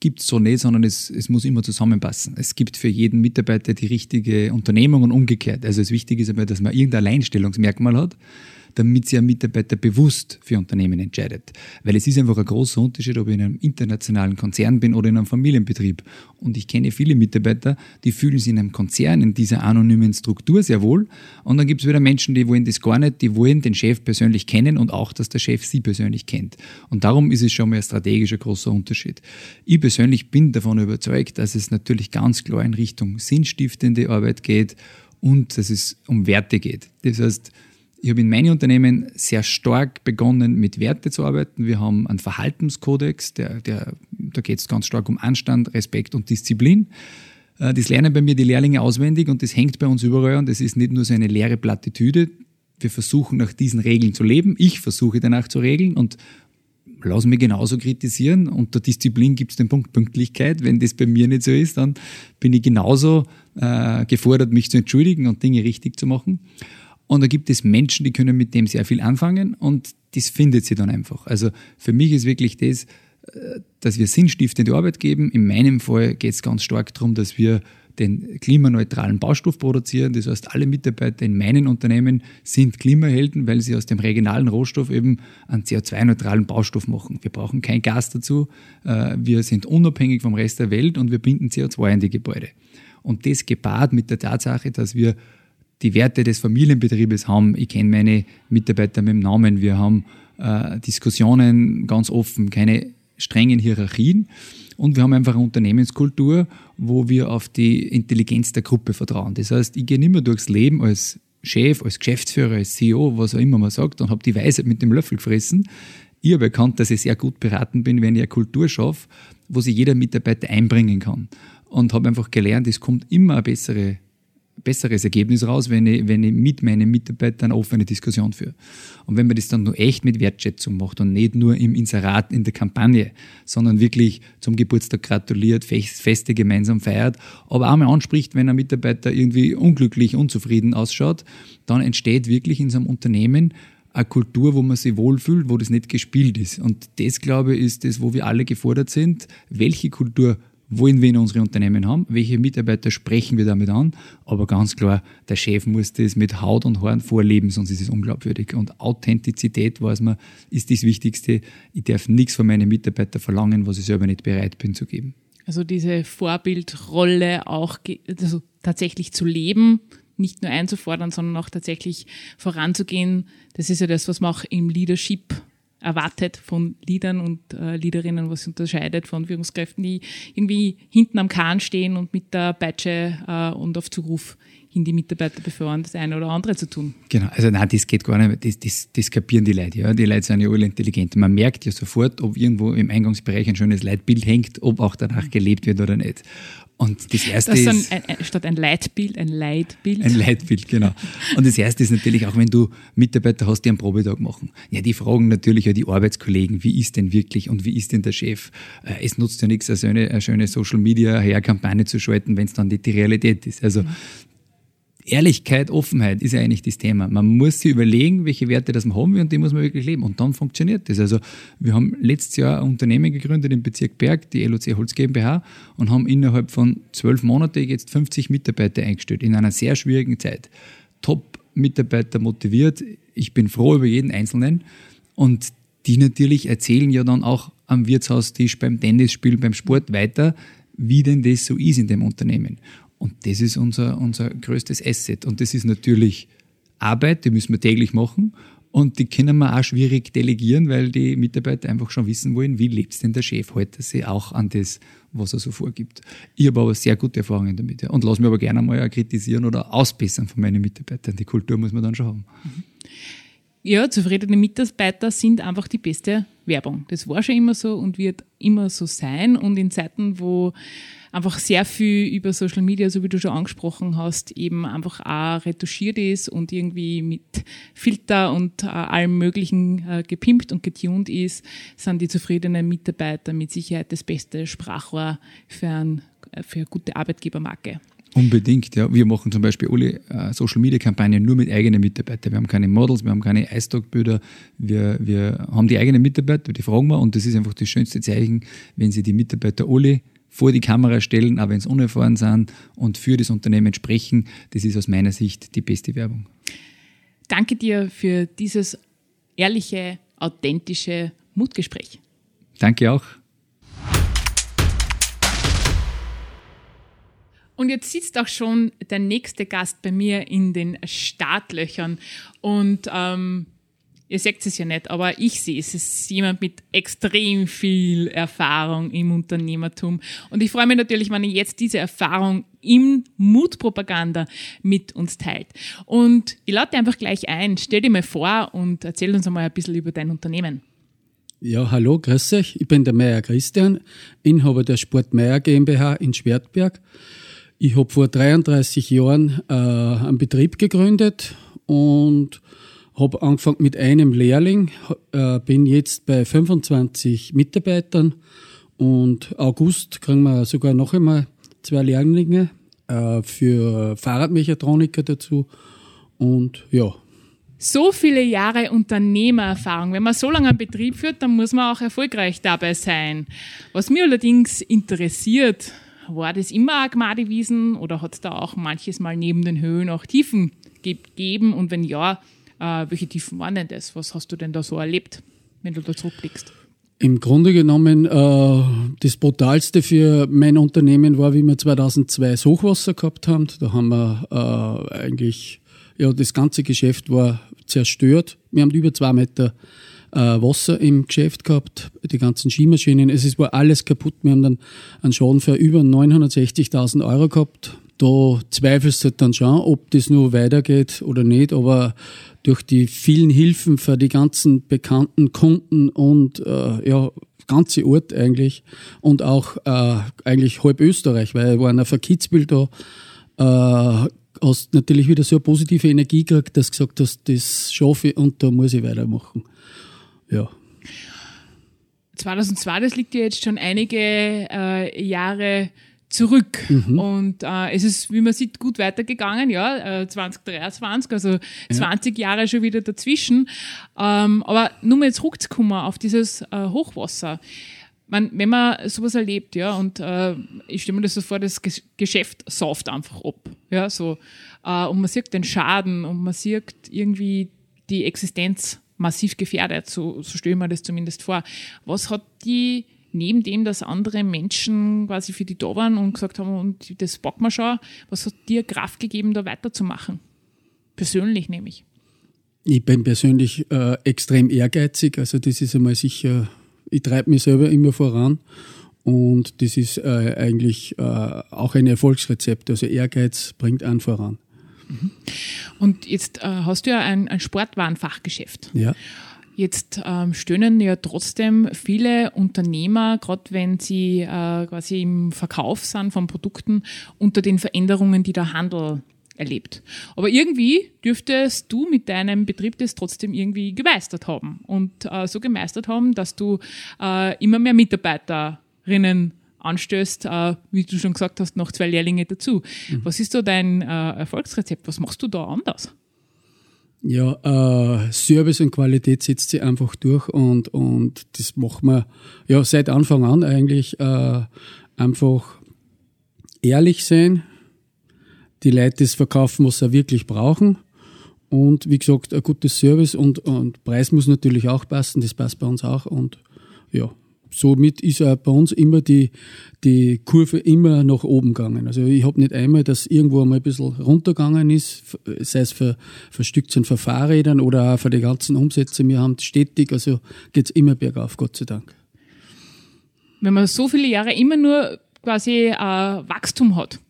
gibt es so nicht, sondern es, es muss immer zusammenpassen. Es gibt für jeden Mitarbeiter die richtige Unternehmung und umgekehrt. Also das Wichtige ist aber, dass man irgendein Alleinstellungsmerkmal hat damit sich ein Mitarbeiter bewusst für Unternehmen entscheidet. Weil es ist einfach ein großer Unterschied, ob ich in einem internationalen Konzern bin oder in einem Familienbetrieb. Und ich kenne viele Mitarbeiter, die fühlen sich in einem Konzern, in dieser anonymen Struktur sehr wohl. Und dann gibt es wieder Menschen, die wollen das gar nicht, die wollen den Chef persönlich kennen und auch, dass der Chef sie persönlich kennt. Und darum ist es schon mal ein strategischer großer Unterschied. Ich persönlich bin davon überzeugt, dass es natürlich ganz klar in Richtung sinnstiftende Arbeit geht und dass es um Werte geht. Das heißt, ich habe in meinen Unternehmen sehr stark begonnen, mit Werte zu arbeiten. Wir haben einen Verhaltenskodex, der, der, da geht es ganz stark um Anstand, Respekt und Disziplin. Äh, das lernen bei mir die Lehrlinge auswendig und das hängt bei uns überall und das ist nicht nur so eine leere Plattitüde. Wir versuchen nach diesen Regeln zu leben. Ich versuche danach zu regeln und lass mich genauso kritisieren. Unter Disziplin gibt es den Punkt Pünktlichkeit. Wenn das bei mir nicht so ist, dann bin ich genauso äh, gefordert, mich zu entschuldigen und Dinge richtig zu machen. Und da gibt es Menschen, die können mit dem sehr viel anfangen und das findet sie dann einfach. Also für mich ist wirklich das, äh, dass wir sinnstiftende Arbeit geben. In meinem Fall geht es ganz stark darum, dass wir den klimaneutralen Baustoff produzieren. Das heißt, alle Mitarbeiter in meinen Unternehmen sind Klimahelden, weil sie aus dem regionalen Rohstoff eben einen CO2-neutralen Baustoff machen. Wir brauchen kein Gas dazu. Äh, wir sind unabhängig vom Rest der Welt und wir binden CO2 in die Gebäude. Und das gepaart mit der Tatsache, dass wir die Werte des Familienbetriebes haben. Ich kenne meine Mitarbeiter mit dem Namen. Wir haben äh, Diskussionen ganz offen, keine strengen Hierarchien. Und wir haben einfach eine Unternehmenskultur, wo wir auf die Intelligenz der Gruppe vertrauen. Das heißt, ich gehe nicht mehr durchs Leben als Chef, als Geschäftsführer, als CEO, was auch immer man sagt, und habe die Weisheit mit dem Löffel gefressen. Ich habe erkannt, dass ich sehr gut beraten bin, wenn ich eine Kultur schaffe, wo sich jeder Mitarbeiter einbringen kann. Und habe einfach gelernt, es kommt immer eine bessere besseres Ergebnis raus, wenn ich, wenn ich mit meinen Mitarbeitern eine offene Diskussion führe. Und wenn man das dann nur echt mit Wertschätzung macht und nicht nur im Inserat in der Kampagne, sondern wirklich zum Geburtstag gratuliert, Feste gemeinsam feiert, aber auch mal anspricht, wenn ein Mitarbeiter irgendwie unglücklich, unzufrieden ausschaut, dann entsteht wirklich in so einem Unternehmen eine Kultur, wo man sich wohlfühlt, wo das nicht gespielt ist. Und das, glaube ich, ist das, wo wir alle gefordert sind. Welche Kultur wollen wir in unsere Unternehmen haben, welche Mitarbeiter sprechen wir damit an, aber ganz klar, der Chef muss das mit Haut und Haaren vorleben, sonst ist es unglaubwürdig. Und Authentizität, weiß man, ist das Wichtigste. Ich darf nichts von meinen Mitarbeitern verlangen, was ich selber nicht bereit bin zu geben. Also diese Vorbildrolle auch also tatsächlich zu leben, nicht nur einzufordern, sondern auch tatsächlich voranzugehen. Das ist ja das, was man auch im Leadership erwartet von Leadern und äh, Leaderinnen, was unterscheidet von Führungskräften, die irgendwie hinten am Kahn stehen und mit der Peitsche äh, und auf Zuruf hin die Mitarbeiter befördern, das eine oder andere zu tun. Genau, also nein, das geht gar nicht, das, das, das kapieren die Leute, ja. Die Leute sind ja alle intelligent. Man merkt ja sofort, ob irgendwo im Eingangsbereich ein schönes Leitbild hängt, ob auch danach gelebt wird oder nicht. Und das erste das ist. ist ein, ein, statt ein Leitbild, ein Leitbild. Ein Leitbild, genau. Und das erste ist natürlich auch, wenn du Mitarbeiter hast, die einen Probetag machen. Ja, die fragen natürlich auch die Arbeitskollegen, wie ist denn wirklich und wie ist denn der Chef? Äh, es nutzt ja nichts, eine schöne, eine schöne Social Media Kampagne zu schalten, wenn es dann nicht die Realität ist. Also, Ehrlichkeit, Offenheit ist ja eigentlich das Thema. Man muss sich überlegen, welche Werte das man haben will und die muss man wirklich leben. Und dann funktioniert das. Also wir haben letztes Jahr ein Unternehmen gegründet im Bezirk Berg, die LOC Holz GmbH, und haben innerhalb von zwölf Monaten jetzt 50 Mitarbeiter eingestellt in einer sehr schwierigen Zeit. Top-Mitarbeiter motiviert. Ich bin froh über jeden Einzelnen. Und die natürlich erzählen ja dann auch am Wirtshaustisch, beim Tennisspiel, beim Sport weiter, wie denn das so ist in dem Unternehmen. Und das ist unser, unser größtes Asset. Und das ist natürlich Arbeit, die müssen wir täglich machen. Und die können wir auch schwierig delegieren, weil die Mitarbeiter einfach schon wissen wollen, wie lebt denn der Chef heute sie auch an das, was er so vorgibt. Ich habe aber sehr gute Erfahrungen damit. Ja. Und lass mich aber gerne mal kritisieren oder ausbessern von meinen Mitarbeitern. Die Kultur muss man dann schon haben. Ja, zufriedene Mitarbeiter sind einfach die beste Werbung. Das war schon immer so und wird immer so sein. Und in Zeiten, wo einfach sehr viel über Social Media, so wie du schon angesprochen hast, eben einfach auch retuschiert ist und irgendwie mit Filter und äh, allem Möglichen äh, gepimpt und getuned ist, sind die zufriedenen Mitarbeiter mit Sicherheit das beste Sprachrohr für, ein, für eine gute Arbeitgebermarke. Unbedingt, ja. Wir machen zum Beispiel alle äh, Social Media Kampagnen nur mit eigenen Mitarbeitern. Wir haben keine Models, wir haben keine iStock-Bilder. Wir, wir haben die eigenen Mitarbeiter, die fragen wir und das ist einfach das schönste Zeichen, wenn sie die Mitarbeiter alle vor die Kamera stellen, auch wenn sie unerfahren sind und für das Unternehmen sprechen. Das ist aus meiner Sicht die beste Werbung. Danke dir für dieses ehrliche, authentische Mutgespräch. Danke auch. Und jetzt sitzt auch schon der nächste Gast bei mir in den Startlöchern. Und ähm, ihr seht es ja nicht, aber ich sehe es. Es ist jemand mit extrem viel Erfahrung im Unternehmertum. Und ich freue mich natürlich, wenn ihr jetzt diese Erfahrung im Mutpropaganda mit uns teilt. Und ich lade einfach gleich ein. Stell dir mal vor und erzähl uns einmal ein bisschen über dein Unternehmen. Ja, hallo, grüß euch. Ich bin der Meier Christian, Inhaber der Sport Meier GmbH in Schwertberg. Ich habe vor 33 Jahren äh, einen Betrieb gegründet und habe angefangen mit einem Lehrling, äh, bin jetzt bei 25 Mitarbeitern und August kriegen wir sogar noch einmal zwei Lehrlinge äh, für Fahrradmechatroniker dazu und ja. So viele Jahre Unternehmererfahrung. Wenn man so lange einen Betrieb führt, dann muss man auch erfolgreich dabei sein. Was mir allerdings interessiert, war das immer Agmadi-Wiesen oder hat es da auch manches Mal neben den Höhen auch Tiefen gegeben? Und wenn ja, äh, welche Tiefen waren denn das? Was hast du denn da so erlebt, wenn du da zurückblickst? Im Grunde genommen, äh, das Brutalste für mein Unternehmen war, wie wir 2002 das Hochwasser gehabt haben. Da haben wir äh, eigentlich ja, das ganze Geschäft war zerstört. Wir haben über zwei Meter äh, Wasser im Geschäft gehabt, die ganzen Skimaschinen. Es war alles kaputt. Wir haben dann einen Schaden für über 960.000 Euro gehabt. Da zweifelst du dann schon, ob das nur weitergeht oder nicht. Aber durch die vielen Hilfen für die ganzen bekannten Kunden und äh, ja, ganze Ort eigentlich und auch äh, eigentlich halb Österreich, weil ich war einer Kitzbühel da, äh, hast natürlich wieder so eine positive Energie gekriegt, dass du gesagt hast, das schaffe ich und da muss ich weitermachen. Ja. 2002, das liegt ja jetzt schon einige äh, Jahre zurück. Mhm. Und äh, es ist, wie man sieht, gut weitergegangen, ja, äh, 2023, also ja. 20 Jahre schon wieder dazwischen. Ähm, aber nur mal jetzt zurückzukommen auf dieses äh, Hochwasser. Man, wenn man sowas erlebt, ja, und äh, ich stelle mir das so vor, das Geschäft sauft einfach ab, ja, so, äh, und man sieht den Schaden und man sieht irgendwie die Existenz massiv gefährdet, so, so stelle ich mir das zumindest vor. Was hat die neben dem, dass andere Menschen quasi für die da waren und gesagt haben, und das packen wir schon, was hat dir Kraft gegeben, da weiterzumachen? Persönlich nämlich. Ich bin persönlich äh, extrem ehrgeizig, also das ist einmal sicher, ich treibe mich selber immer voran und das ist äh, eigentlich äh, auch ein Erfolgsrezept. Also Ehrgeiz bringt einen voran. Mhm. Und jetzt äh, hast du ja ein, ein Sportwarenfachgeschäft. Ja. Jetzt ähm, stöhnen ja trotzdem viele Unternehmer, gerade wenn sie äh, quasi im Verkauf sind von Produkten, unter den Veränderungen, die der Handel erlebt. Aber irgendwie dürftest du mit deinem Betrieb das trotzdem irgendwie gemeistert haben und äh, so gemeistert haben, dass du äh, immer mehr Mitarbeiterinnen anstößt, äh, wie du schon gesagt hast, noch zwei Lehrlinge dazu. Mhm. Was ist da dein äh, Erfolgsrezept? Was machst du da anders? Ja, äh, Service und Qualität setzt sich einfach durch und, und das machen wir ja seit Anfang an eigentlich äh, einfach ehrlich sein, die Leute das verkaufen, was sie wirklich brauchen. Und wie gesagt, ein gutes Service und, und Preis muss natürlich auch passen, das passt bei uns auch und ja, somit ist auch bei uns immer die, die Kurve immer nach oben gegangen. Also ich habe nicht einmal, dass irgendwo einmal ein bisschen runtergegangen ist, sei es für, für Stückchen für Fahrrädern oder auch für die ganzen Umsätze. Wir haben stetig, also geht es immer bergauf, Gott sei Dank. Wenn man so viele Jahre immer nur quasi äh, Wachstum hat,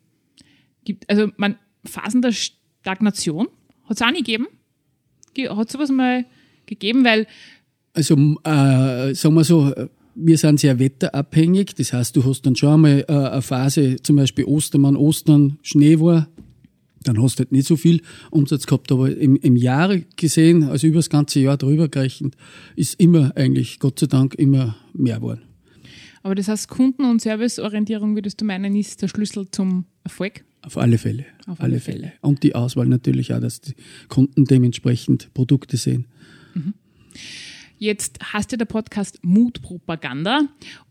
gibt, also man Phasen der Stagnation, hat es auch nicht gegeben? Hat es sowas mal gegeben? Weil also äh, sagen wir so, wir sind sehr wetterabhängig. Das heißt, du hast dann schon einmal äh, eine Phase, zum Beispiel Ostermann, Ostern, Schnee war. Dann hast du halt nicht so viel Umsatz gehabt, aber im, im Jahr gesehen, also über das ganze Jahr drüber gerechnet, ist immer eigentlich, Gott sei Dank, immer mehr geworden. Aber das heißt, Kunden- und Serviceorientierung, würdest du meinen, ist der Schlüssel zum Erfolg? Auf alle Fälle. Auf alle, alle Fälle. Fälle. Und die Auswahl natürlich auch, dass die Kunden dementsprechend Produkte sehen. Mhm. Jetzt hast du der Podcast Mutpropaganda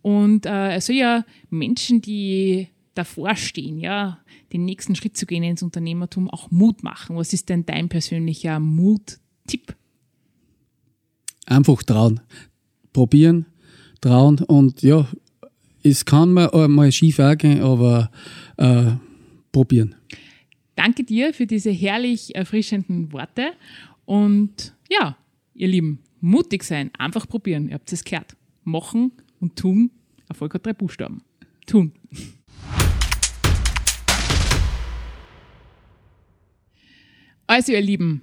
und äh, es soll ja Menschen, die davor stehen, ja, den nächsten Schritt zu gehen ins Unternehmertum, auch Mut machen. Was ist denn dein persönlicher Mut-Tipp? Einfach trauen. Probieren, trauen und ja, es kann mal, mal schief gehen, aber äh, probieren. Danke dir für diese herrlich erfrischenden Worte und ja, ihr Lieben, Mutig sein, einfach probieren. Ihr habt es gehört. Machen und tun. Erfolg hat drei Buchstaben. Tun. Also, ihr Lieben,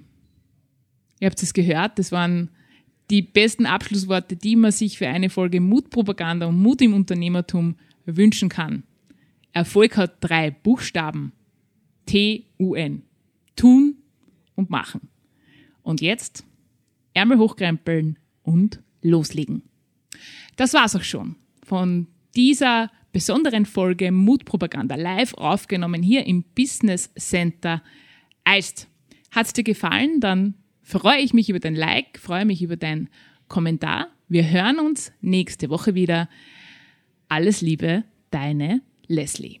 ihr habt es gehört, das waren die besten Abschlussworte, die man sich für eine Folge Mutpropaganda und Mut im Unternehmertum wünschen kann. Erfolg hat drei Buchstaben. T-U-N. Tun und machen. Und jetzt Ärmel hochkrempeln und loslegen. Das war's auch schon von dieser besonderen Folge Mutpropaganda live aufgenommen hier im Business Center Eist. Hat's dir gefallen? Dann freue ich mich über dein Like, freue mich über dein Kommentar. Wir hören uns nächste Woche wieder. Alles Liebe, deine Leslie.